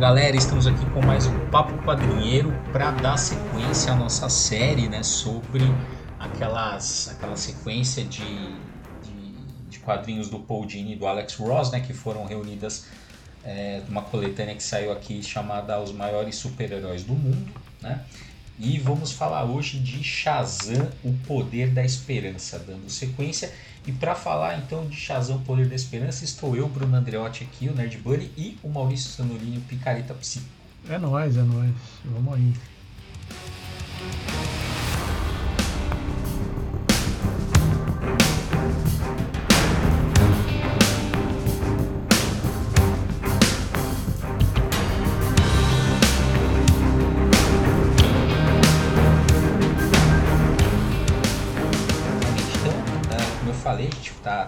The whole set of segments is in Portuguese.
galera, estamos aqui com mais um Papo Quadrinheiro para dar sequência à nossa série né, sobre aquelas, aquela sequência de, de, de quadrinhos do Paul Dini e do Alex Ross né, que foram reunidas é, uma coletânea que saiu aqui chamada Os Maiores Super-Heróis do Mundo. Né? E vamos falar hoje de Shazam, o Poder da Esperança, dando sequência. E para falar então de Shazam, Poder da Esperança, estou eu, Bruno Andreotti aqui, o Nerd Bunny, e o Maurício Sanorini, o Picareta Psi. É nóis, é nóis. Vamos aí.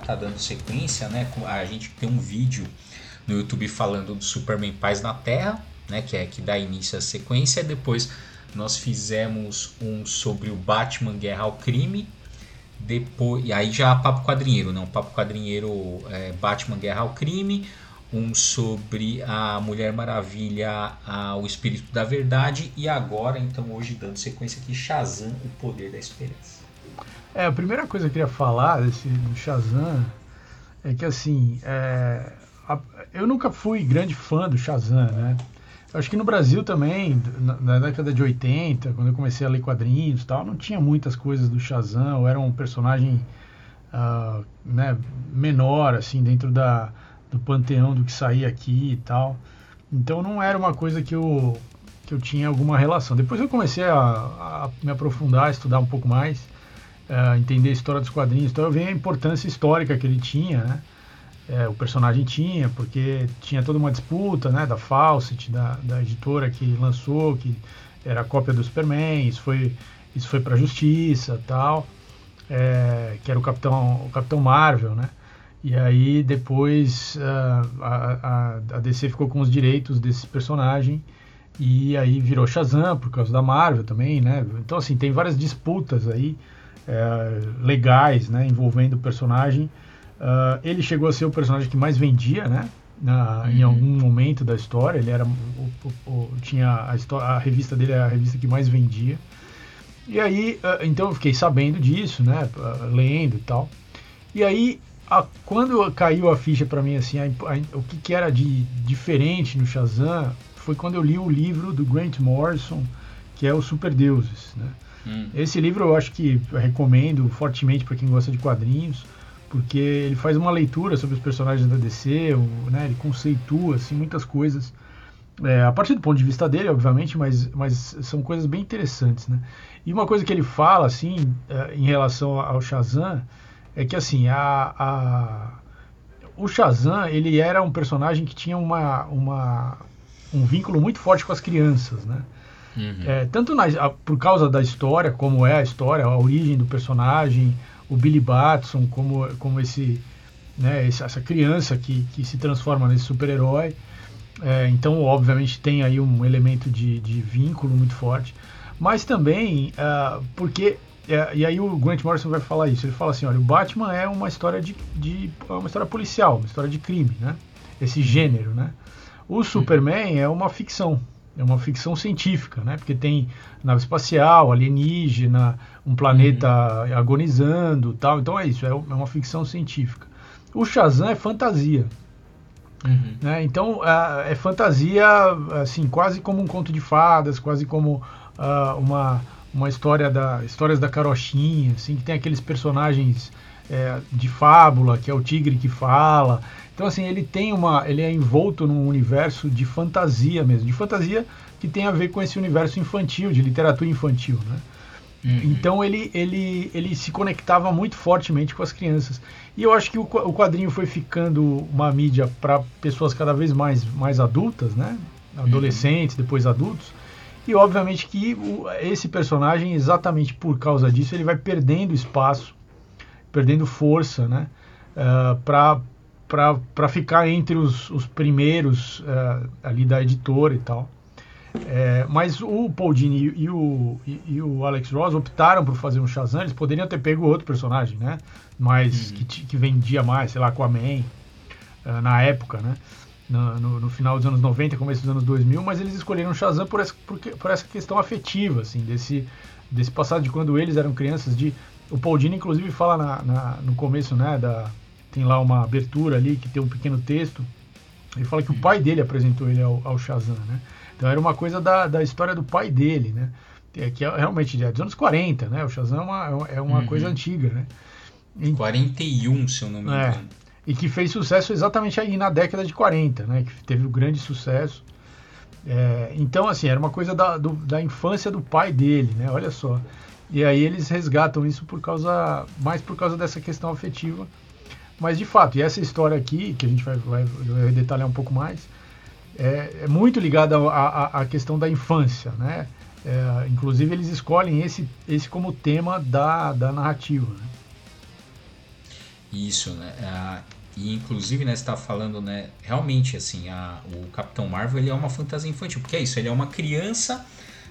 Tá, dando sequência, né? A gente tem um vídeo no YouTube falando do Superman Paz na Terra, né? Que é que dá início à sequência. Depois nós fizemos um sobre o Batman Guerra ao Crime. Depois, e aí já papo quadrinheiro, não? Papo quadrinheiro é, Batman Guerra ao Crime. Um sobre a Mulher Maravilha, a, o Espírito da Verdade. E agora, então, hoje dando sequência aqui, Shazam, o Poder da Esperança. É, a primeira coisa que eu queria falar desse, do Shazam é que, assim, é, a, eu nunca fui grande fã do Shazam, né? Eu acho que no Brasil também, na, na, década de 80, quando eu comecei a ler quadrinhos e tal, não tinha muitas coisas do Shazam, ou era um personagem uh, né, menor, assim, dentro da, do panteão do que saía aqui e tal. Então não era uma coisa que eu, que eu tinha alguma relação. Depois eu comecei a, a me aprofundar, estudar um pouco mais, uh, entender a história dos quadrinhos. Então eu vi a importância histórica que ele tinha, né? É, o personagem tinha, porque tinha toda uma disputa né, da Fawcett, da, da editora que lançou, que era cópia do Superman, isso foi, isso foi para a justiça tal, é, que era o Capitão, o Capitão Marvel, né? E aí depois uh, a, a, a, DC ficou com os direitos desse personagem e aí virou Shazam por causa da Marvel também, né? Então assim, tem várias disputas aí é, legais, né, envolvendo o personagem. Uh, ele chegou a ser o personagem que mais vendia, né? Na, uhum. Em algum momento da história, ele era o, o, o, tinha a, história, a revista dele era a revista que mais vendia. E aí, uh, então eu fiquei sabendo disso, né? Uh, lendo e tal. E aí, a, quando caiu a ficha para mim assim, a, o que, que, era de diferente no Shazam foi quando eu li o livro do Grant Morrison, que é o Super Deuses, né? Hum. Esse livro eu acho que eu recomendo fortemente para quem gosta de quadrinhos, porque ele faz uma leitura sobre os personagens da DC, o, né, ele conceitua assim, muitas coisas. É, a partir do ponto de vista dele, obviamente, mas, mas são coisas bem interessantes, né? E uma coisa que ele fala, assim, é, em relação ao Shazam, é que, assim, a, a, o Shazam, ele era um personagem que tinha uma, uma, um vínculo muito forte com as crianças, né? Uhum. É, tanto na, a, por causa da história, como é a história, a origem do personagem, o Billy Batson, como, como esse, né, essa criança que, que se transforma nesse super-herói. É, então, obviamente, tem aí um elemento de, de vínculo muito forte. Mas também uh, porque. É, e aí o Grant Morrison vai falar isso. Ele fala assim: olha, o Batman é uma história de, de é uma história policial, uma história de crime, né? Esse gênero, né? O Superman é uma ficção, é uma ficção científica, né? Porque tem nave espacial, alienígena, um planeta uhum. agonizando, tal. Então é isso, é, é uma ficção científica. O Shazam é fantasia. Uhum. Né? Então é, é, fantasia, assim, quase como um conto de fadas, quase como uh, uma, uma história da histórias da carochinha, assim, que tem aqueles personagens é, de fábula, que é o tigre que fala. Então assim, ele tem uma, ele é envolto num universo de fantasia mesmo, de fantasia que tem a ver com esse universo infantil, de literatura infantil, né? Uhum. Então ele, ele, ele se conectava muito fortemente com as crianças. E eu acho que o, o quadrinho foi ficando uma mídia para pessoas cada vez mais, mais adultas, né? Adolescentes, uhum. depois adultos. E obviamente que o, esse personagem, exatamente por causa disso, ele vai perdendo espaço, perdendo força, né? Uh, para ficar entre os, os primeiros uh, ali da editora e tal. É, mas o Paul Dini e, e, o, e, e, o Alex Ross optaram por fazer um Shazam. Eles poderiam ter pego outro personagem, né? Mas uhum. que, que vendia mais, sei lá, com a Man uh, na época, né? no, no, no, final dos anos 90, começo dos anos 2000, mas eles escolheram Shazam por essa, por, por essa questão afetiva, assim, desse, desse passado de quando eles eram crianças, de o Paul Dini, inclusive, fala na, na, no começo, né, da, tem lá uma abertura ali que tem um pequeno texto, ele fala que o pai dele apresentou ele ao, ao Shazam, né, então era uma coisa da, da história do pai dele, né, que é realmente é dos anos 40, né, o Shazam é uma, é uma uhum. coisa antiga, né. Em 41, se eu não me é. engano. É, e que fez sucesso exatamente aí na década de 40, né? Que teve um grande sucesso. É, então, assim, era uma coisa da, do, da infância do pai dele, né? Olha só. E aí eles resgatam isso por causa, mais por causa dessa questão afetiva. Mas de fato, e essa história aqui, que a gente vai, vai, vai detalhar um pouco mais, é, é muito ligada à, questão da infância, né? É, inclusive eles escolhem esse, esse como tema da, da narrativa. Né? Isso, né? Ah, e inclusive, né, você tá falando, né, realmente, assim, a, o Capitão Marvel, ele é uma fantasia infantil, porque é isso, ele é uma criança,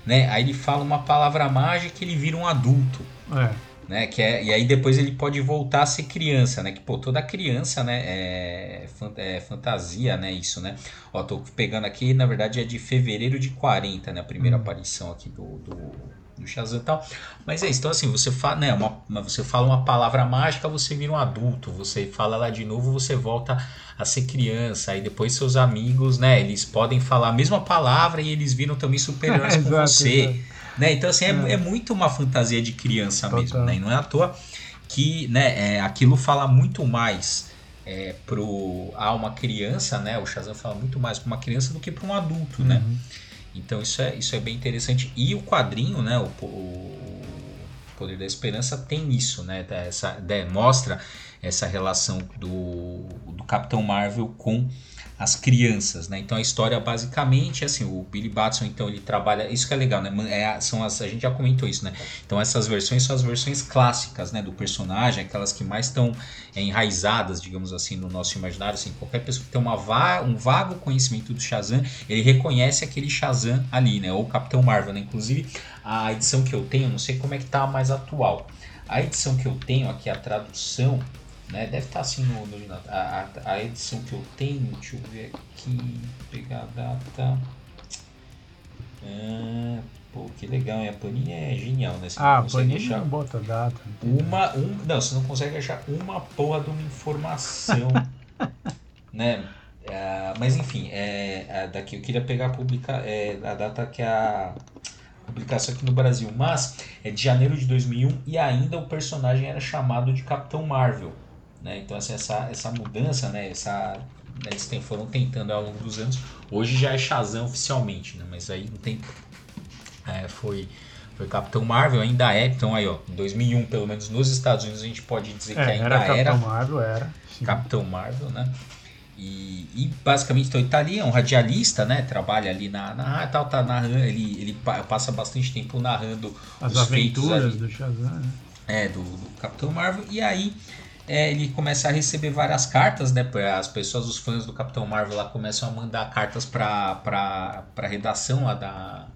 né, aí ele fala uma palavra mágica e ele vira um adulto. É. Né, que é, e aí depois ele pode voltar a ser criança, né? Que pô, toda criança, né, é, é fantasia, né, isso, né? Ó, tô pegando aqui, na verdade é de fevereiro de 40, né, a primeira hum. aparição aqui do, do no Shazam e tal. Mas é isso, então assim, você fala, né, uma, você fala uma palavra mágica, você vira um adulto, você fala lá de novo, você volta a ser criança, aí depois seus amigos, né, eles podem falar a mesma palavra e eles viram também superiores com você. Né? Então assim, é, é. é, muito uma fantasia de criança Total. mesmo, né? E não é à toa que, né, é, aquilo fala muito mais é, pro a uma criança, né? O Shazam fala muito mais para uma criança do que para um adulto, né? uhum. né? Então isso é, isso é bem interessante. E o quadrinho, né, o, o Poder da Esperança tem isso, né, essa, mostra essa relação do, do Capitão Marvel com as crianças, né? Então a história basicamente é assim, o Billy Batson então ele trabalha, isso que é legal, né? É, são as, a gente já comentou isso, né? Então essas versões são as versões clássicas, né, do personagem, aquelas que mais estão é, enraizadas, digamos assim, no nosso imaginário, assim, qualquer pessoa que tem uma va um vago conhecimento do Shazam, ele reconhece aquele Shazam ali, né? Ou Capitão Marvel, né? Inclusive a edição que eu tenho, não sei como é que tá mais atual. A edição que eu tenho aqui, a tradução, né? Deve estar tá assim no, no a, a, edição que eu tenho. Deixa eu ver aqui. Pegar a data. Ah, pô, que legal. A Panini é genial, né? Você ah, a Panini achar não bota data. Uma, um, não, você não consegue achar uma porra de uma informação. né? É, mas enfim, é, é, daqui eu queria pegar a, publica, é, a data que a publicação aqui no Brasil, mas é de janeiro de 2001 e ainda o personagem era chamado de Capitão Marvel. Né? Então assim, essa, essa mudança, né? essa, né, eles tem, foram tentando ao longo dos anos. Hoje já é Shazam oficialmente, né? mas aí não tem. É, foi, foi Capitão Marvel, ainda é. Então aí, ó, em 2001, pelo menos nos Estados Unidos, a gente pode dizer é, que ainda era. Capitão Marvel, era. Sim. Capitão Marvel, né? E, e, basicamente então, ele tá ali, é um radialista, né? Trabalha ali na, na tal, tá narrando, ele, ele passa bastante tempo narrando as aventuras do Shazam, né? É, do, do Capitão Marvel. E aí é, ele começa a receber várias cartas, né? As pessoas, os fãs do Capitão Marvel lá começam a mandar cartas para para redação lá da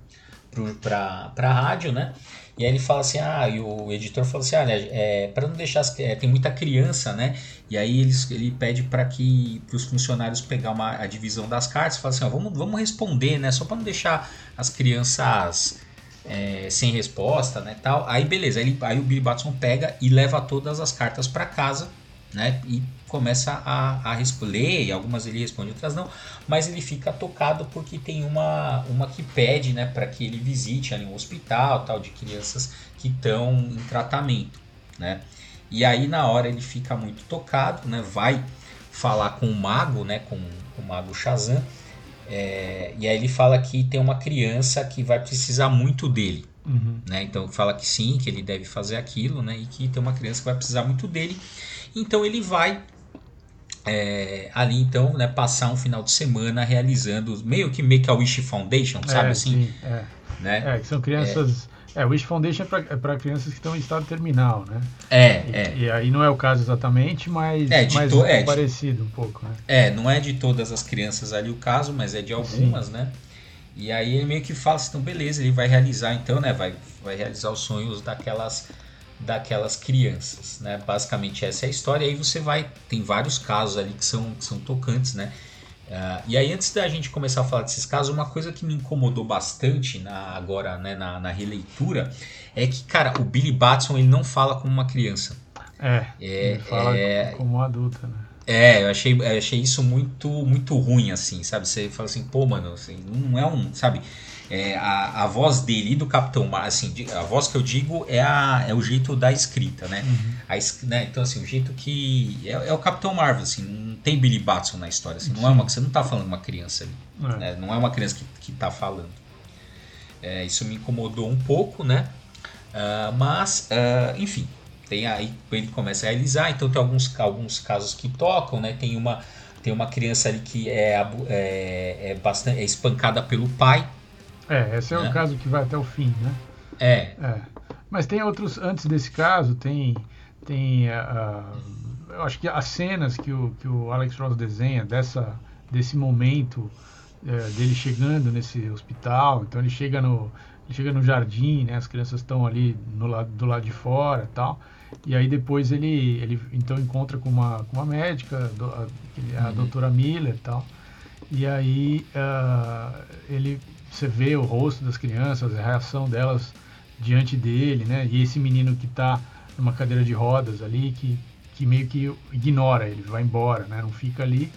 para para rádio, né? E aí ele fala assim, ah, e o editor fala assim, olha, é, para não deixar as, é, tem muita criança, né? E aí ele, ele pede para que os funcionários pegar uma a divisão das cartas, fala assim, ó, vamos vamos responder, né? Só para não deixar as crianças é, sem resposta, né, tal. Aí beleza, aí, aí o Billy Batson pega e leva todas as cartas para casa, né, e começa a, a responder, algumas ele responde, outras não, mas ele fica tocado porque tem uma, uma que pede, né, para que ele visite ali um hospital, tal, de crianças que estão em tratamento, né. E aí na hora ele fica muito tocado, né, vai falar com o mago, né, com, com o mago Shazam, é, e aí ele fala que tem uma criança que vai precisar muito dele. Uhum. Né? Então fala que sim, que ele deve fazer aquilo, né? E que tem uma criança que vai precisar muito dele. Então ele vai é, ali então, né, passar um final de semana realizando meio que Make a Wish Foundation, sabe é, assim? Sim, é. Né? É, que são crianças é, o Wish Foundation é para é crianças que estão em estado terminal, né? É, e, é. E aí não é o caso exatamente, mas, é, mas to, é parecido um pouco, né? É, não é de todas as crianças ali o caso, mas é de algumas, Sim. né? E aí ele meio que fala assim, então beleza, ele vai realizar então, né? Vai, vai realizar os sonhos daquelas daquelas crianças, né? Basicamente essa é a história. E aí você vai, tem vários casos ali que são, que são tocantes, né? Uh, e aí, antes da gente começar a falar desses casos, uma coisa que me incomodou bastante na, agora né, na, na, releitura é que, cara, o Billy Batson ele não fala como uma criança. É, é ele fala é, como um adulto, né? É, eu achei, eu achei isso muito muito ruim, assim, sabe? Você fala assim, pô, mano, assim, não é um, sabe? É, a, a voz dele e do Capitão Marvel, assim, a voz que eu digo é, a, é o jeito da escrita, né? Uhum. A, né? Então, assim, o jeito que. É, é, o Capitão Marvel, assim, não tem Billy Batson na história, assim, não é uma, você não tá falando uma criança ali. É. Né? Não é uma criança que, que tá falando. É, isso me incomodou um pouco, né? Uh, mas, uh, enfim, tem aí ele começa a realizar, então tem alguns, alguns casos que tocam, né? Tem uma, tem uma criança ali que é, é, é, bastante, é espancada pelo pai. É, esse é né? o caso que vai até o fim, né? É. é. Mas tem outros, antes desse caso, tem, tem uh, eu acho que as cenas que o, que o Alex Ross desenha dessa, desse momento uh, dele chegando nesse hospital, então ele chega no, ele chega no jardim, né, as crianças estão ali no lado, do lado de fora tal, e aí depois ele, ele então encontra com uma, com uma médica, a, a uhum. doutora Miller e tal. E aí uh, ele, você vê o rosto das crianças, a reação delas diante dele, né? E esse menino que está numa cadeira de rodas ali, que, que meio que ignora ele, vai embora, né? Não fica ali.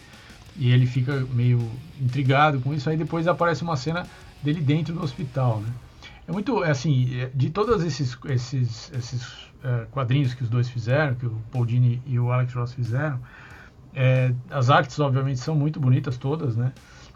E ele fica meio intrigado com isso. Aí depois aparece uma cena dele dentro do hospital, né? É muito, é assim, é, de todos esses, esses, esses é, quadrinhos que os dois fizeram, que o Paul Dini e o Alex Ross fizeram, é, as artes obviamente são muito bonitas todas, né?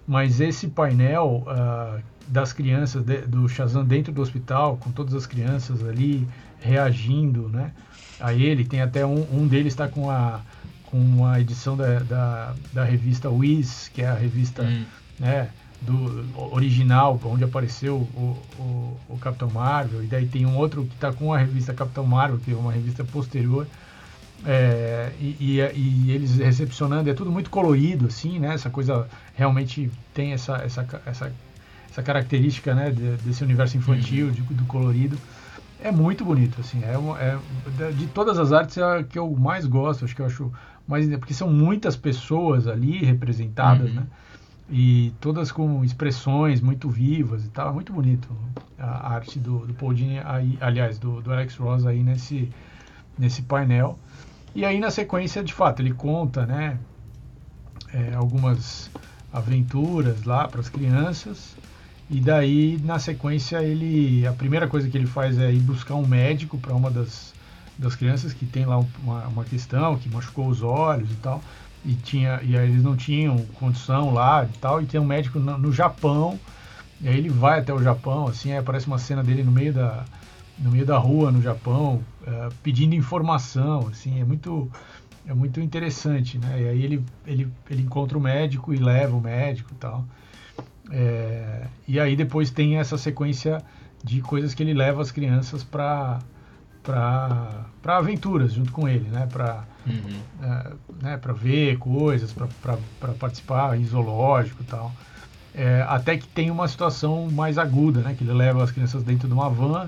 Mas esse painel uh, das crianças de, do Shazam dentro do hospital, com todas as crianças ali reagindo, né? A ele, tem até um, um deles está com a com a edição da, da, da, revista Wiz, que é a revista, hum. né? Do original, onde apareceu o, o, o, Capitão Marvel, e daí tem um outro que está com a revista Capitão Marvel, que é uma revista posterior, é, e, e, e, eles recepcionando, é tudo muito colorido, assim, né? Essa coisa realmente tem essa, essa, essa, essa característica, né? De, desse universo infantil, uhum. de, do colorido. É muito bonito, assim, é, é, de todas as artes é a que eu mais gosto, acho que eu acho mais, porque são muitas pessoas ali representadas, uhum. né? E todas com expressões muito vivas e tal. É muito bonito a arte do, do Paul aí, aliás, do, do Alex Ross aí nesse, nesse painel. E aí na sequência, de fato, ele conta, né, é, algumas aventuras lá para as crianças. E daí, na sequência, ele a primeira coisa que ele faz é ir buscar um médico para uma das, das crianças que tem lá uma, uma questão, que machucou os olhos e tal e tinha e aí eles não tinham condição lá e tal e tem um médico no, no, Japão e aí ele vai até o Japão assim aí aparece uma cena dele no meio da no meio da rua no Japão é, pedindo informação assim é muito é muito interessante né? E aí ele ele, ele encontra o médico e leva o médico e tal. É, e aí depois tem essa sequência de coisas que ele leva as crianças para para aventuras junto com ele, né? Para uhum. é, né, para ver coisas, para participar em zoológico e tal. É, até que tem uma situação mais aguda, né? Que ele leva as crianças dentro de uma van,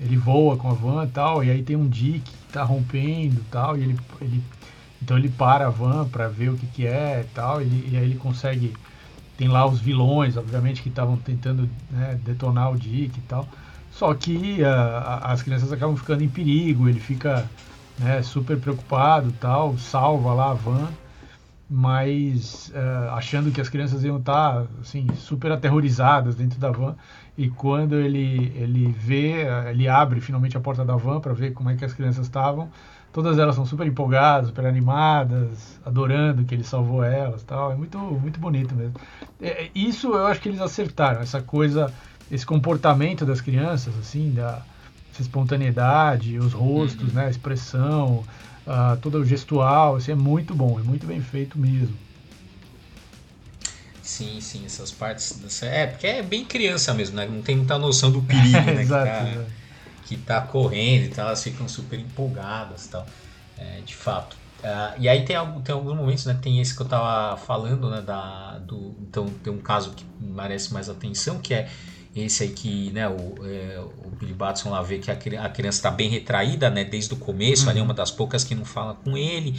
ele voa com a van e tal, e aí tem um dique que está rompendo e tal, e ele, ele então ele para a van para ver o que, que é e tal, e, e aí ele consegue tem lá os vilões, obviamente, que estavam tentando né, detonar o dique e tal. Só que uh, as crianças acabam ficando em perigo, ele fica né, super preocupado tal, salva lá a van, mas uh, achando que as crianças iam estar assim, super aterrorizadas dentro da van. E quando ele, ele vê, ele abre finalmente a porta da van para ver como é que as crianças estavam, todas elas são super empolgadas, super animadas, adorando que ele salvou elas tal. É muito, muito bonito mesmo. É, isso eu acho que eles acertaram, essa coisa esse comportamento das crianças, assim, da espontaneidade, os rostos, uhum. né, a expressão, uh, todo o gestual, assim, é muito bom, é muito bem feito mesmo. Sim, sim, essas partes. Dessa... É, porque é bem criança mesmo, né? Não tem muita noção do perigo, né? Exato, que, tá, que tá correndo e tal, elas ficam super empolgadas tal. É, de fato. Uh, e aí tem, tem alguns momentos, né? Tem esse que eu tava falando, né? Da, do, então tem um caso que merece mais atenção, que é esse aí que né, o, é, o Billy Batson lá vê que a, a criança está bem retraída né, desde o começo, uhum. ali é uma das poucas que não fala com ele.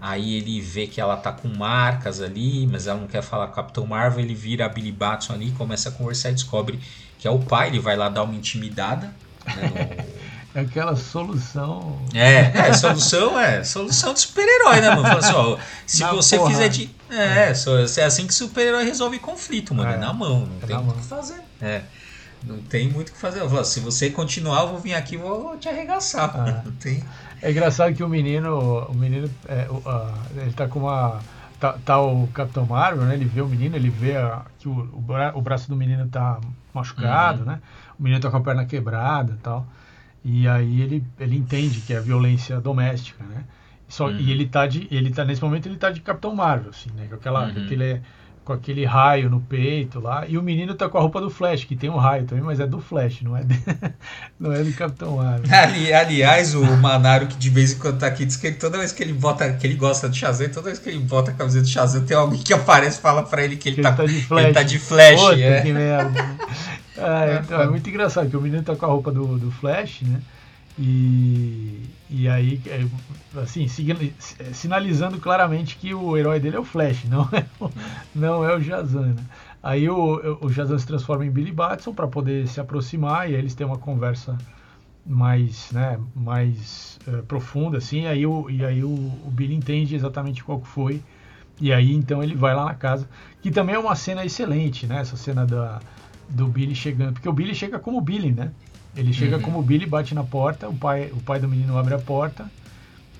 Aí ele vê que ela tá com marcas ali, mas ela não quer falar com o Capitão Marvel. Ele vira a Billy Batson ali, começa a conversar e descobre que é o pai. Ele vai lá dar uma intimidada. Né, no... É aquela solução. É, é, solução é solução de super-herói, né, mano? Fala assim, ó, se na você porra. fizer de. É, é. é assim que super-herói resolve conflito, mano. É, é na mão, não é tem o que fazer. É. Não tem muito o que fazer. Falo, se você continuar, eu vou vir aqui e vou te arregaçar. Ah. Não tem. É engraçado que o menino, o menino, é, ele tá com uma tá, tá, o Capitão Marvel, né? Ele vê o menino, ele vê a, que o, o, bra, o, braço do menino tá machucado, uhum. né? O menino tá com a perna quebrada, e tal. E aí ele, ele entende que é violência doméstica, né? Só, uhum. E ele tá de, ele tá nesse momento ele tá de Capitão Marvel, assim, né? Com aquela, uhum. aquele com aquele raio no peito lá. E o menino tá com a roupa do Flash, que tem um raio também, mas é do Flash, não é, de, não é do Capitão Marvel. Ali, aliás, o Manaro, que de vez em quando tá aqui, diz que toda vez que ele bota, que ele gosta do Shazam, toda vez que ele bota a camiseta do Shazam, tem alguém que aparece e fala pra ele que ele, que tá, ele tá, de Flash. Ele tá de Flash. Puta, é. que merda. é, então, é muito engraçado que o menino tá com a roupa do, do Flash, né? E, e aí, é, assim, sinalizando claramente que o herói dele é o Flash, não é o, não é o Shazam, né? Aí o, o Shazam se transforma em Billy Batson para poder se aproximar e eles têm uma conversa mais, né, mais uh, profunda, assim, e aí, o, e aí o, o Billy entende exatamente qual foi, e aí então ele vai lá na casa, que também é uma cena excelente, né, essa cena da, do Billy chegando, porque o Billy chega como Billy, né, ele chega uhum. como Billy, bate na porta, o pai, o pai do menino abre a porta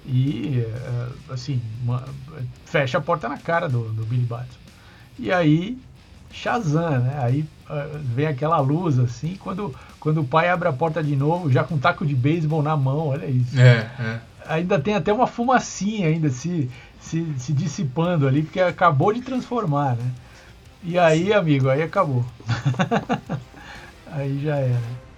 e, eh, assim, uma, fecha a porta na cara do, do Billy Batson. E aí, Shazam, né? Aí uh, vem aquela luz, assim, quando, quando o pai abre a porta de novo, já com um taco de beisebol na mão, olha isso. É, é. Ainda tem até uma fumacinha ainda se, se, se dissipando ali, porque acabou de transformar, né? E aí, amigo, aí acabou. aí já era.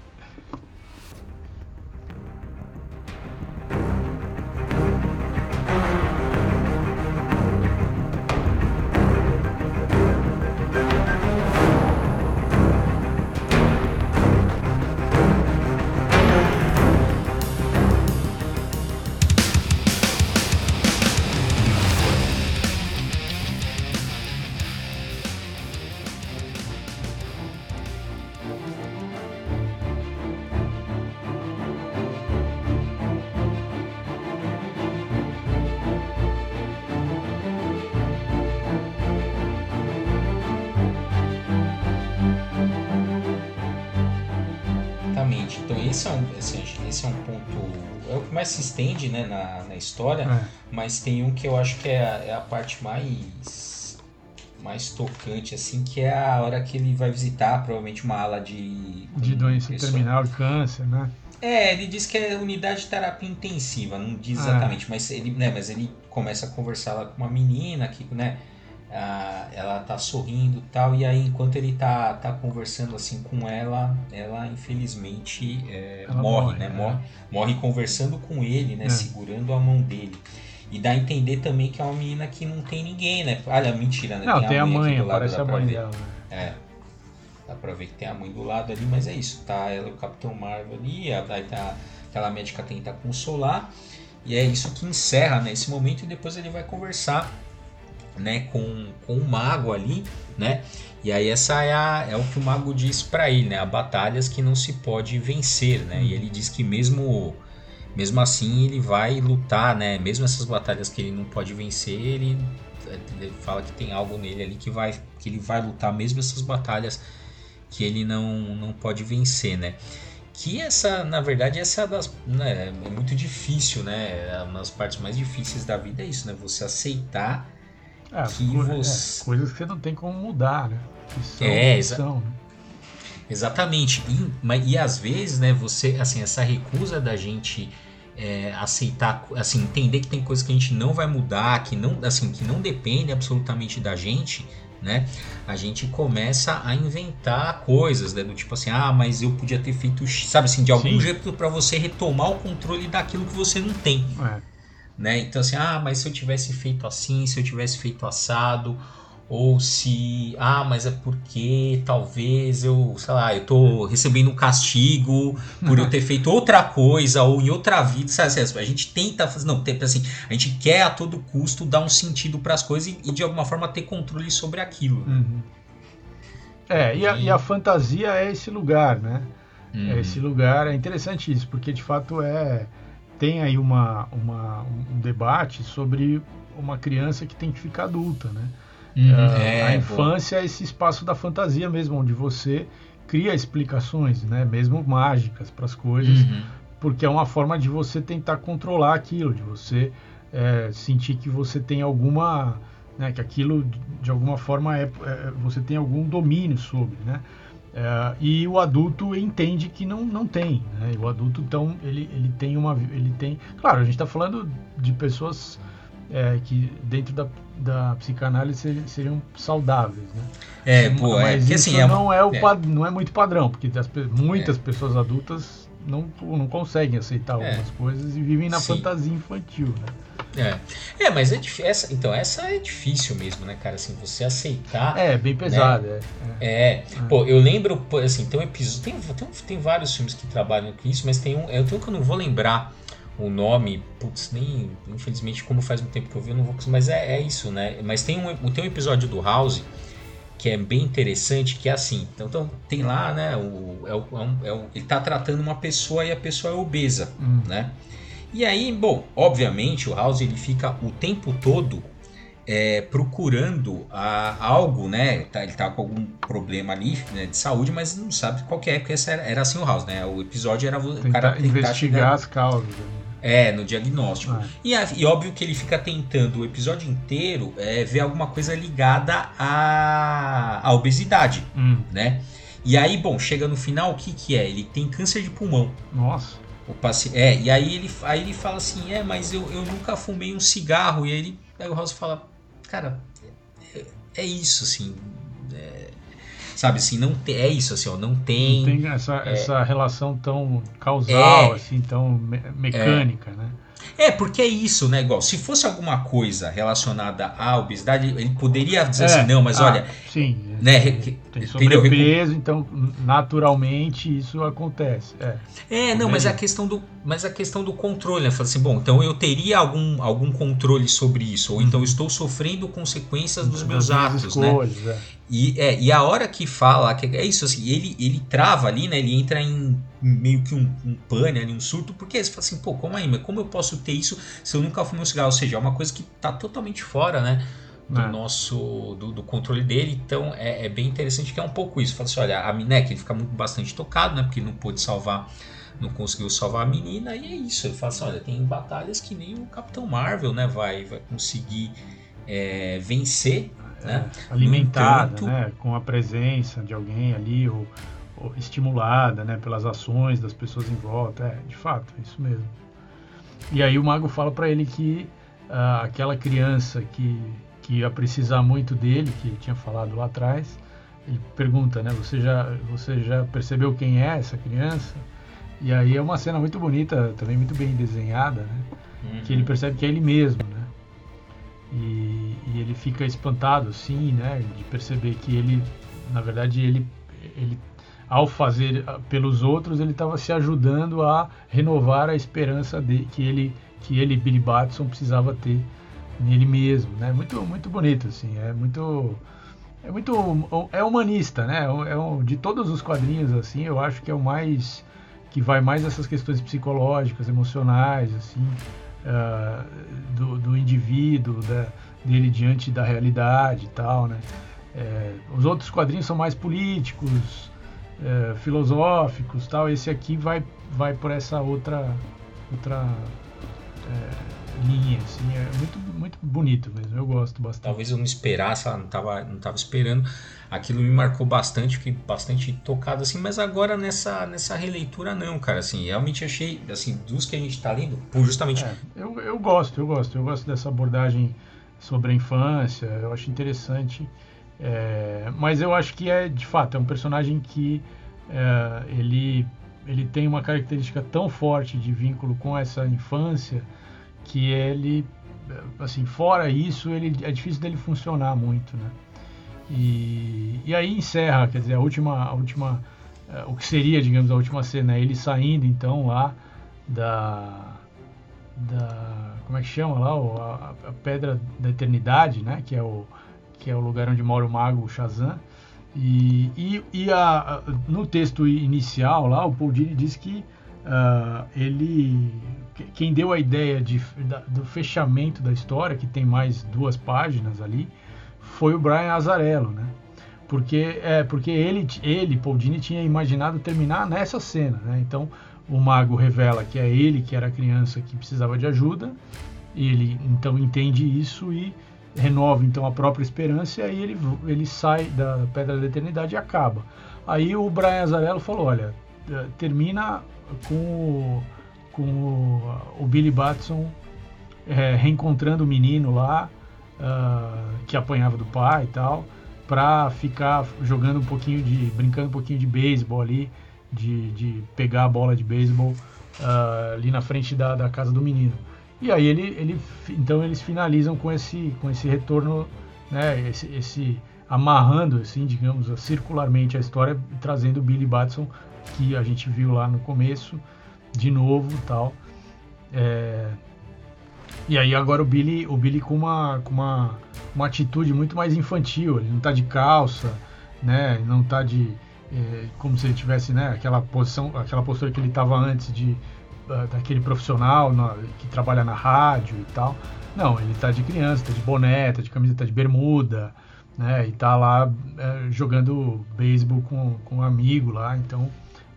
Mais se estende né, na, na história, é. mas tem um que eu acho que é a, é a parte mais mais tocante, assim, que é a hora que ele vai visitar provavelmente uma ala de. De doença pessoa. terminal, de câncer, né? É, ele diz que é unidade de terapia intensiva, não diz ah. exatamente, mas ele, né, mas ele começa a conversar lá com uma menina que, né, ah, ela tá sorrindo e tal, e aí enquanto ele tá, tá conversando assim com ela, ela infelizmente é, ela morre, morre, né? É. Morre, morre conversando com ele, né? É. Segurando a mão dele. E dá a entender também que é uma menina que não tem ninguém, né? Olha, mentira, né? Não, tem, tem a mãe, a parece a mãe ver. dela. Né? É. Dá pra ver que tem a mãe do lado ali, mas é isso, tá? Ela o Capitão Marvel ali, aí tá aquela médica tenta consolar. E é isso que encerra nesse né, momento e depois ele vai conversar né, com, com o mago ali, né? E aí essa é, a, é o que o mago diz para ele, né? Há batalhas que não se pode vencer, né? E ele diz que mesmo mesmo assim ele vai lutar, né? Mesmo essas batalhas que ele não pode vencer, ele, ele fala que tem algo nele ali que vai que ele vai lutar mesmo essas batalhas que ele não não pode vencer, né? Que essa, na verdade, essa é das, né, é muito difícil, né? É uma das partes mais difíceis da vida é isso, né? Você aceitar é, que você... É, coisas que você não tem como mudar, né? São, é, exa são, né? exatamente. E, mas, e às vezes, né, você, assim, essa recusa da gente é, aceitar, assim, entender que tem coisas que a gente não vai mudar, que não, assim, que não depende absolutamente da gente, né? A gente começa a inventar coisas, né? Do tipo assim, ah, mas eu podia ter feito, sabe assim, de algum Sim. jeito para você retomar o controle daquilo que você não tem. É. Né? Então assim, ah, mas se eu tivesse feito assim, se eu tivesse feito assado, ou se, ah, mas é porque talvez eu, sei lá, eu tô recebendo um castigo por eu ter feito outra coisa ou em outra vida, sabe? A gente tenta fazer, não, assim, a gente quer a todo custo dar um sentido para as coisas e, de alguma forma ter controle sobre aquilo. Uhum. É, e a, e a, fantasia é esse lugar, né? Uhum. É esse lugar, é interessante isso, porque de fato é tem aí uma, uma, um debate sobre uma criança que tem que ficar adulta, né? Uhum, é, a infância é esse espaço da fantasia mesmo, onde você cria explicações, né, mesmo mágicas para as coisas, uhum. porque é uma forma de você tentar controlar aquilo, de você é, sentir que você tem alguma, né, que aquilo de alguma forma é, é você tem algum domínio sobre, né? É, e o adulto entende que não, não tem, né? O adulto então ele, ele tem uma ele tem, claro, a gente está falando de pessoas é, que dentro da, da psicanálise seriam saudáveis, né? É, pô, é Mas é, isso assim, é, não é, o, é. não é muito padrão, porque as, muitas pessoas adultas não, não conseguem aceitar algumas coisas e vivem na Sim. fantasia infantil, né? É, é mas é essa, então essa é difícil mesmo, né, cara? Assim, você aceitar. É, bem pesado, né? é, é. é. Pô, eu lembro, assim, tem um episódio. Tem, tem, tem vários filmes que trabalham com isso, mas tem um. Eu tenho que eu não vou lembrar o nome, putz, nem, infelizmente, como faz muito tempo que eu vi, eu não vou mas é, é isso, né? Mas tem um, tem um episódio do House que é bem interessante, que é assim, então, então tem lá, né, o, é o, é o, ele tá tratando uma pessoa e a pessoa é obesa, hum. né? E aí, bom, obviamente o House ele fica o tempo todo é, procurando a, algo, né? Tá, ele tá com algum problema ali né, de saúde, mas não sabe qual que é, porque essa era, era assim o House, né? O episódio era o cara investigar as causas. Né? É, no diagnóstico. Ah. E, e, óbvio que ele fica tentando o episódio inteiro é, ver alguma coisa ligada à, à obesidade, hum. né? E aí, bom, chega no final, o que que é? Ele tem câncer de pulmão. Nossa. O paci... É, e aí ele, aí ele fala assim, é, mas eu, eu nunca fumei um cigarro. E aí ele pega o House fala, cara, é, é isso, assim, Sabe assim, não tem, é isso assim, ó, não tem. Não tem essa, é, essa relação tão causal, é, assim, tão me mecânica, é, né? É, porque é isso, né? Igual, se fosse alguma coisa relacionada à obesidade, ele poderia dizer assim, é, não, mas ah, olha. Sim. Né, tem sobrepeso, então naturalmente isso acontece. É, é não, mas é a questão do, mas a questão do controle, né? Fala assim, bom, então eu teria algum, algum controle sobre isso, ou então uhum. estou sofrendo consequências dos meus atos, né? escolhas, né? É. E, é, e a hora que fala, que é isso assim, ele, ele trava ali, né? Ele entra em meio que um, um pânico, um surto, porque você fala assim, pô, como aí, mas como eu posso ter isso se eu nunca fumei um cigarro? Ou seja, é uma coisa que tá totalmente fora, né? Do é. nosso do, do, controle dele, então é, é, bem interessante que é um pouco isso. Fala assim, olha, a Minek ele fica muito bastante tocado, né? Porque ele não pôde salvar, não conseguiu salvar a menina, e é isso. Ele fala assim, olha, tem batalhas que nem o Capitão Marvel, né? Vai, vai conseguir é, vencer né? alimentada, entanto, né? com a presença de alguém ali ou, ou, estimulada, né? pelas ações das pessoas em volta, é, de fato, é isso mesmo. E aí o mago fala para ele que uh, aquela criança que que ia precisar muito dele, que tinha falado lá atrás, ele pergunta, né? Você já você já percebeu quem é essa criança? E aí é uma cena muito bonita, também muito bem desenhada, né? Uhum. Que ele percebe que é ele mesmo, né? E, e, ele fica espantado, assim, né, de perceber que ele, na verdade, ele, ele ao fazer ah, pelos outros, ele estava se ajudando a renovar a esperança de que ele, que ele, Billy Batson, precisava ter nele mesmo, né? Muito, muito bonito, assim, é muito, é muito, é humanista, né? É um, de todos os quadrinhos, assim, eu acho que é o mais que vai mais essas questões psicológicas, emocionais, assim uh, do, do, indivíduo, da, dele diante da realidade e tal, né? É, os outros quadrinhos são mais políticos, é, filosóficos, tal. Esse aqui vai, vai por essa outra outra é, linha, assim. É muito muito bonito mesmo. Eu gosto bastante. Talvez eu não esperasse, não tava não tava esperando aquilo me marcou bastante, fiquei bastante tocado assim, mas agora nessa, nessa releitura não, cara, assim, realmente achei, assim, dos que a gente está lendo, por justamente... É, eu, eu gosto, eu gosto, eu gosto dessa abordagem sobre a infância, eu acho interessante, é, mas eu acho que é, de fato, é um personagem que é, ele, ele tem uma característica tão forte de vínculo com essa infância que ele, assim, fora isso, ele, é difícil dele funcionar muito, né? E, e aí encerra, quer dizer, a última, a última, uh, o que seria, digamos, a última cena, é ele saindo então lá da, da como é que chama lá, a, a, Pedra da Eternidade, né, que é o que é o lugar onde mora o mago Shazam. E, e, e a, no texto inicial lá, o Paul Dini diz que uh, ele quem deu a ideia de, da, do fechamento da história, que tem mais duas páginas ali, foi o Brian Azarello, né? Porque, é, porque ele, ele, Paul Dini, tinha imaginado terminar nessa cena, né? Então, o mago revela que é ele que era a criança que precisava de ajuda, ele então entende isso e renova então a própria esperança, e aí ele, ele sai da Pedra da Eternidade e acaba. Aí o Brian Azarello falou, olha, eh, termina com o com o, o Billy Batson é, reencontrando o menino lá, uh, que apanhava do pai e tal, para ficar jogando um pouquinho de. brincando um pouquinho de beisebol ali, de, de pegar a bola de beisebol uh, ali na frente da, da casa do menino. E aí ele, ele, então eles finalizam com esse, com esse retorno, né, esse, esse amarrando, assim, digamos, circularmente a história, trazendo o Billy Batson que a gente viu lá no começo, de novo tal. É... E aí agora o Billy, o Billy com uma, com uma, uma atitude muito mais infantil, ele não tá de calça, né? Não tá de é, como se ele tivesse, né? Aquela posição, aquela postura que ele estava antes de daquele profissional na, que trabalha na rádio e tal. Não, ele tá de criança, tá de boné, tá de camisa, tá de bermuda, né? E tá lá é, jogando beisebol com, com um amigo lá, então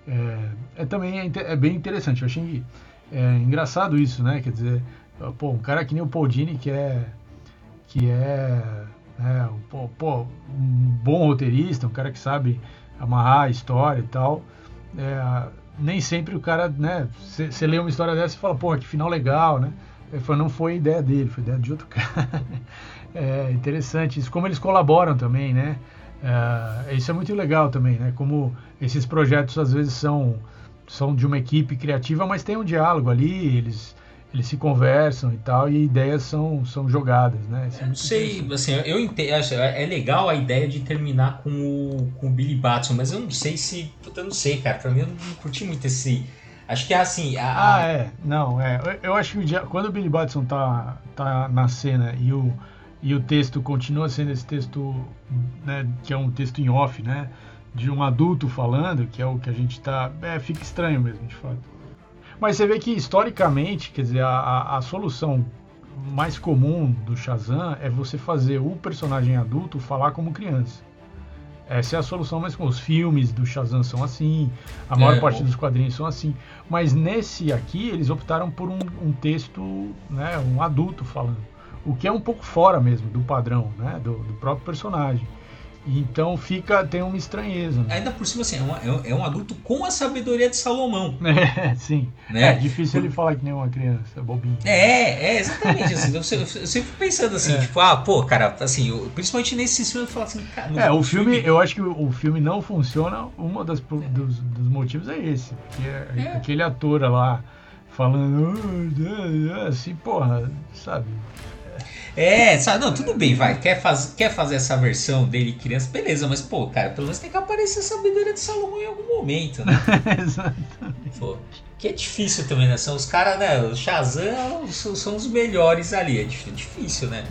é, é também é, é, bem interessante. Eu achei é, engraçado isso, né? Quer dizer, pô, um cara que nem o Paul Dini, que é que é, é pô, pô, um bom roteirista, um cara que sabe amarrar a história e tal. É, nem sempre o cara, né? Você lê uma história dessa e fala, pô, que final legal, né? Ele falou, não foi ideia dele, foi ideia de outro cara. é interessante isso, como eles colaboram também, né? É, isso é muito legal também, né? Como esses projetos às vezes são, são de uma equipe criativa, mas tem um diálogo ali, eles, eles se conversam e tal, e ideias são, são jogadas, né? É eu não sei, assim, eu entendo, é legal a ideia de terminar com o, com o Billy Batson, mas eu não sei se, eu não sei, cara, pra mim eu não curti muito esse... Acho que é assim. A... Ah, é. Não, é. Eu, eu acho que quando o Billy Batson tá, tá na cena e o, e o texto continua sendo esse texto, né, que é um texto em off, né, de um adulto falando, que é o que a gente está, é, fica estranho mesmo, de fato. Mas você vê que historicamente, quer dizer, a, a solução mais comum do Shazam é você fazer o personagem adulto falar como criança. Essa é a solução mais comum. Os filmes do Shazam são assim, a maior é, parte dos quadrinhos são assim. Mas nesse aqui, eles optaram por um, um texto, né, um adulto falando o que é um pouco fora mesmo do padrão, né, do, do próprio personagem. Então fica tem uma estranheza. Né? Ainda por cima assim, é, uma, é, um adulto com a sabedoria de Salomão. É, sim. Né? É difícil por... ele falar que nem uma criança, bobinho. É, é exatamente assim. eu, eu, sempre pensando assim, é. tipo, ah, pô, cara, assim, eu, principalmente nesses filmes eu falo assim, cara, É, o filme, filme, eu acho que o, o filme não funciona, um dos, dos, dos motivos é esse, porque é. aquele ator lá falando assim, porra, sabe? É, sabe, não, tudo bem, vai. Quer, faz, quer fazer essa versão dele criança, beleza, mas, pô, cara, pelo menos tem que aparecer a sabedoria de Salomão em algum momento, né? Exatamente. Pô, que é difícil também, né? São os caras, né? O Shazam são, são, os melhores ali. É difícil, né?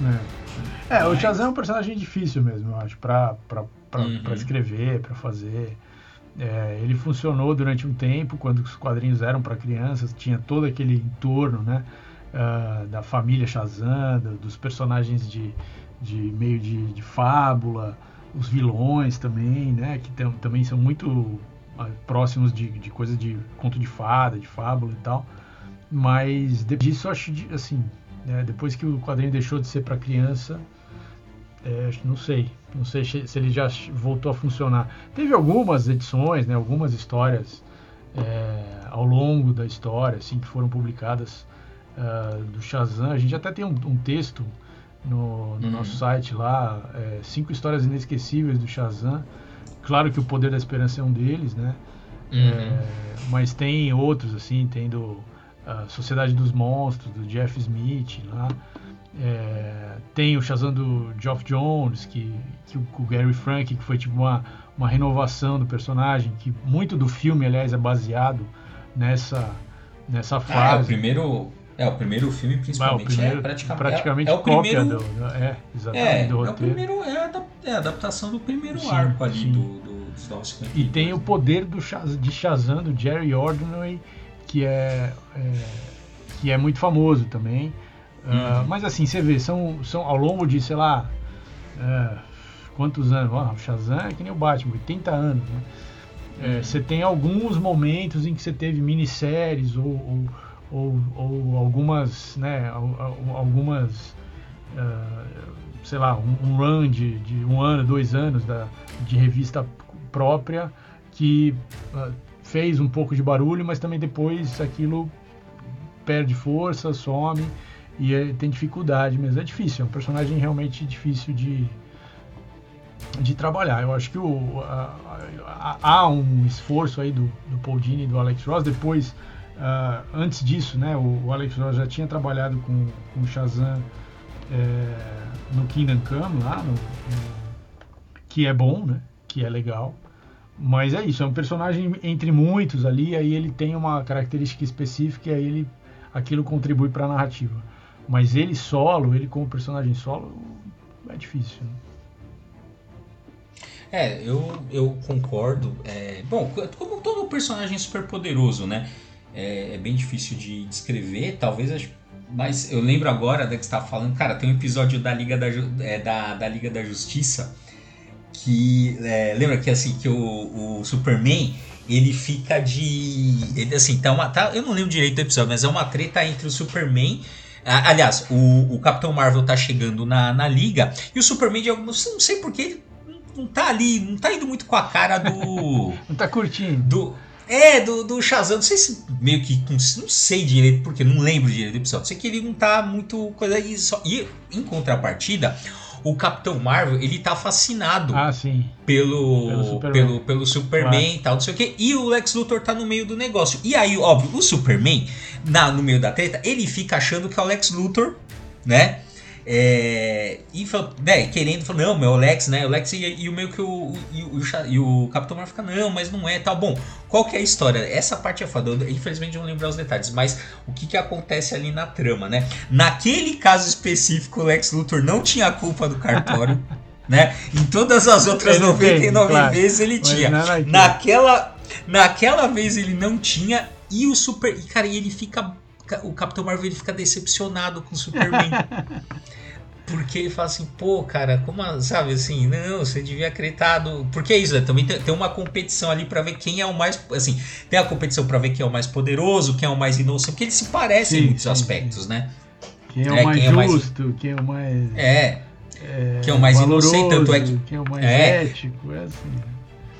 É, é o Shazam é um personagem difícil mesmo, eu acho, pra, pra, pra, uhum. pra escrever, pra fazer. É, ele funcionou durante um tempo, quando os quadrinhos eram para crianças, tinha todo aquele entorno, né? Uh, da família Shazam, dos personagens de, de meio de, de, fábula, os vilões também, né? Que tem, também são muito uh, próximos de, de coisa de conto de fada, de fábula e tal. Mas depois disso, acho assim, né, depois que o quadrinho deixou de ser para criança, é, não sei, não sei se ele já voltou a funcionar. Teve algumas edições, né, algumas histórias é, ao longo da história, assim, que foram publicadas uh, do Shazam. A gente até tem um, um texto no, no uhum. nosso site lá, é, cinco histórias inesquecíveis do Shazam. Claro que o Poder da Esperança é um deles, né? Uhum. É, mas tem outros, assim, tem do, a Sociedade dos Monstros, do Jeff Smith lá. É, tem o Shazam do Geoff Jones, que, que o, o, Gary Frank, que foi tipo uma, uma renovação do personagem, que muito do filme, aliás, é baseado nessa, nessa fase. Ah, é o primeiro. É, o primeiro filme, principalmente, primeiro, é praticamente, praticamente é, é o cópia primeiro, do, é, exatamente, é, do. É, o primeiro, é a, é a adaptação do primeiro sim, arco ali sim. do, do, dos 952. E tem o poder do, de Shazam, do Jerry Ordinary, que é, é que é muito famoso também. Ah, uhum. Uh, mas assim, você vê, são, são ao longo de, sei lá, uh, quantos anos? Oh, o Shazam é que nem o Batman, 80 anos, né? É, você tem alguns momentos em que você teve minisséries ou, ou, ou, ou algumas, né, algumas, uh, sei lá, um, run de, de, um ano, dois anos da, de revista própria que uh, fez um pouco de barulho, mas também depois aquilo perde força, some e é, tem dificuldade mesmo. É difícil, é um personagem realmente difícil de, de trabalhar. Eu acho que o, a, a, há um esforço aí do, do Paul Dini e do Alex Ross. Depois, uh, antes disso, né, o, o, Alex Ross já tinha trabalhado com, com o Shazam é, no Kingdom Come, lá, no, no, que é bom, né, que é legal. Mas é isso, é um personagem entre muitos ali, aí ele tem uma característica específica e aí ele, aquilo contribui para a narrativa. Mas ele solo, ele como personagem solo, é difícil. Né? É, eu, eu concordo. É, bom, como todo personagem super poderoso, né? É, é, bem difícil de descrever, talvez. Mas eu lembro agora da que está falando, cara, tem um episódio da Liga da, é, da, da Liga da Justiça que é, lembra que assim que o, o Superman ele fica de ele assim tá uma tá, eu não lembro direito do episódio, mas é uma treta entre o Superman Aliás, o, o Capitão Marvel tá chegando na, na liga e o Superman, de algum, não sei porquê, ele não tá ali, não tá indo muito com a cara do. não tá curtindo. Do, é, do, do Shazam. Não sei se meio que. Não, sei direito, porque não lembro direito do episódio. Sei que ele não tá muito. coisa aí. Só, e em contrapartida, o Capitão Marvel, ele tá fascinado ah, pelo, pelo Superman, pelo, pelo Superman e tal, não sei o que. E o Lex Luthor tá no meio do negócio. E aí, óbvio, o Superman, na, no meio da treta, ele fica achando que é o Lex Luthor, né? É, e né, querendo, falou, não, meu, o Lex, né? O Lex e, e o meio que o, e, o, e o Capitão Marvel fica, não, mas não é, tá bom. Qual que é a história? Essa parte é foda, eu, infelizmente não lembrar os detalhes, mas o que que acontece ali na trama, né? Naquele caso específico, o Lex Luthor não tinha culpa do cartório. né? Em todas as outras ele 99 tem, claro. vezes ele tinha. Naquela, naquela vez ele não tinha e o Super. E, cara, ele fica o Capitão Marvel ele fica decepcionado com o Superman. Porque ele fala assim, pô, cara, como, sabe assim, não, você devia acreditar no... Porque é isso, né? também tem, tem, uma competição ali para ver quem é o mais, assim, tem a competição para ver quem é o mais poderoso, quem é o mais inocente, porque eles se parecem sim, em muitos sim, aspectos, sim. né? Quem é, o é, mais quem justo, é o mais... quem é o mais... É, é quem é o mais valoroso, inocente, tanto é que... Quem é o mais é, ético, é assim?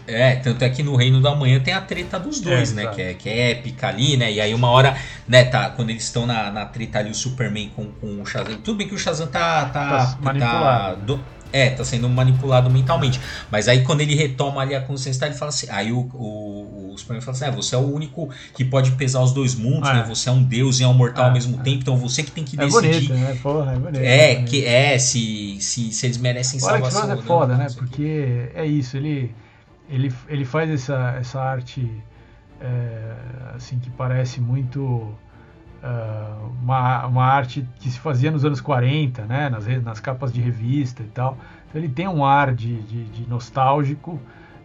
É, tanto é que no Reino da Manhã tem a treta dos dois, é, né? Que é, que é épica ali, né? E aí uma hora, né, tá, quando eles estão na, na treta ali, o Superman com, com o Shazam. Tudo bem que o Shazam tá. tá, tá manipulado. Tá, do, é, tá sendo manipulado mentalmente. Mas aí quando ele retoma ali a consciência, ele fala assim. Aí o, o, o Superman fala assim: é, você é o único que pode pesar os dois mundos, né? Você é um deus e é um mortal ao mesmo tempo, então você que tem que é decidir. Bonito, né? Porra, é bonito. É, que é, se, se, se eles merecem o salvação. Alex é foda, né? Porque é isso, ele ele, ele faz essa, essa arte é, assim que parece muito uh, uma, uma arte que se fazia nos anos 40, né, nas, nas capas de revista e tal. Então ele tem um ar de, de, de nostálgico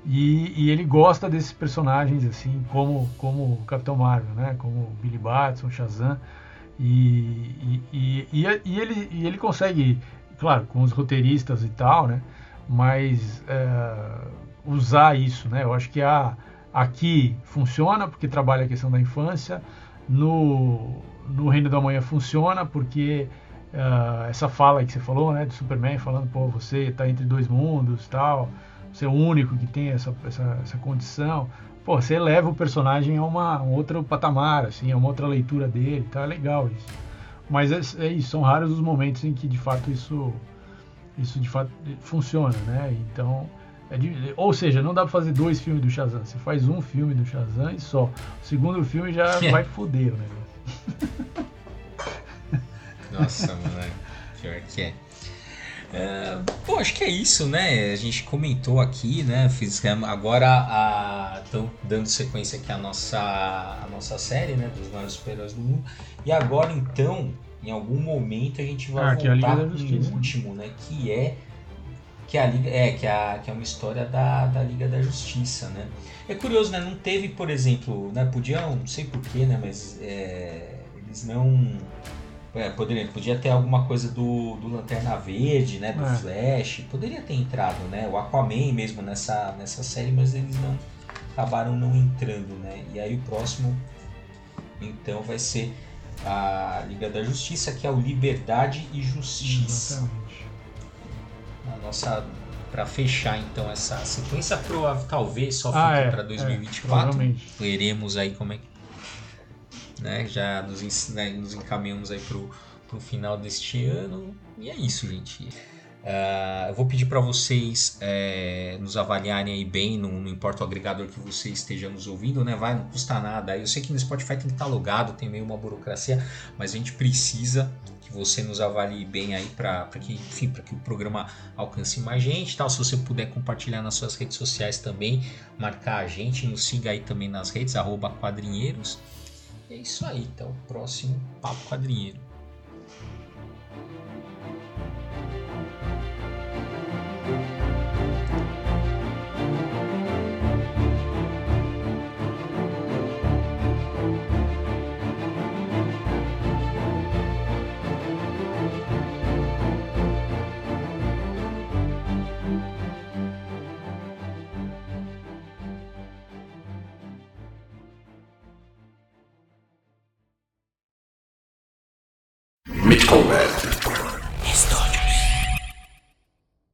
e, e, ele gosta desses personagens assim como como o Capitão Marvel, né, como Billy Batson, Shazam. E, e, e, ele, ele consegue, claro, com os roteiristas e tal, né, mas uh, usar isso, né? Eu acho que a, aqui funciona porque trabalha a questão da infância, no, no Reino da Manhã funciona porque uh, essa fala que você falou, né, do Superman falando, pô, você está entre dois mundos, tal, você é o único que tem essa, essa, essa condição, pô, você eleva o personagem a uma, um outro patamar, assim, a uma outra leitura dele, tá, é legal isso. Mas é, é isso, são raros os momentos em que de fato isso, isso de fato funciona, né? Então é de, ou seja, não dá pra fazer dois filmes do Shazam. Você faz um filme do Shazam e só. O segundo filme já vai foder o negócio. Nossa, mano, é pior que é. É, bom, acho que é isso, né? A gente comentou aqui, né? Fiz, agora estão dando sequência aqui a nossa, a nossa série, né? Dos maiores super-heróis do mundo. E agora, então, em algum momento a gente vai Ah, é voltar Justiça. último, né? Que é que é a Liga, é que, a, que é uma história da, da Liga da Justiça, né? É curioso, né? Não teve, por exemplo, né? Podiam, não sei porquê, né? Mas é, eles não é, poderia, podia ter alguma coisa do, do Lanterna Verde, né? Do É. Flash. Poderia ter entrado, né? O Aquaman mesmo nessa, nessa série, mas eles não acabaram não entrando, né? E aí o próximo, então, vai ser a Liga da Justiça, que é o Liberdade e Justiça. Exatamente. A nossa para fechar então essa sequência pro, talvez só fique Ah, é, para é, 2024. provavelmente. Veremos aí como é que né, já nos, né, nos encaminhamos aí pro, pro final deste ano. E é isso, gente. Ah, eu vou pedir para vocês é, nos avaliarem aí bem, não, não importa o agregador que você esteja nos ouvindo, né? Vai, não custa nada. Eu sei que no Spotify tem que estar logado, tem meio uma burocracia, mas a gente precisa que você nos avalie bem aí para que, enfim, para que o programa alcance mais gente, tal. Se você puder compartilhar nas suas redes sociais também, marcar a gente, nos siga aí também nas redes arroba quadrinheiros. E é isso aí, até o próximo Papo Quadrinheiro.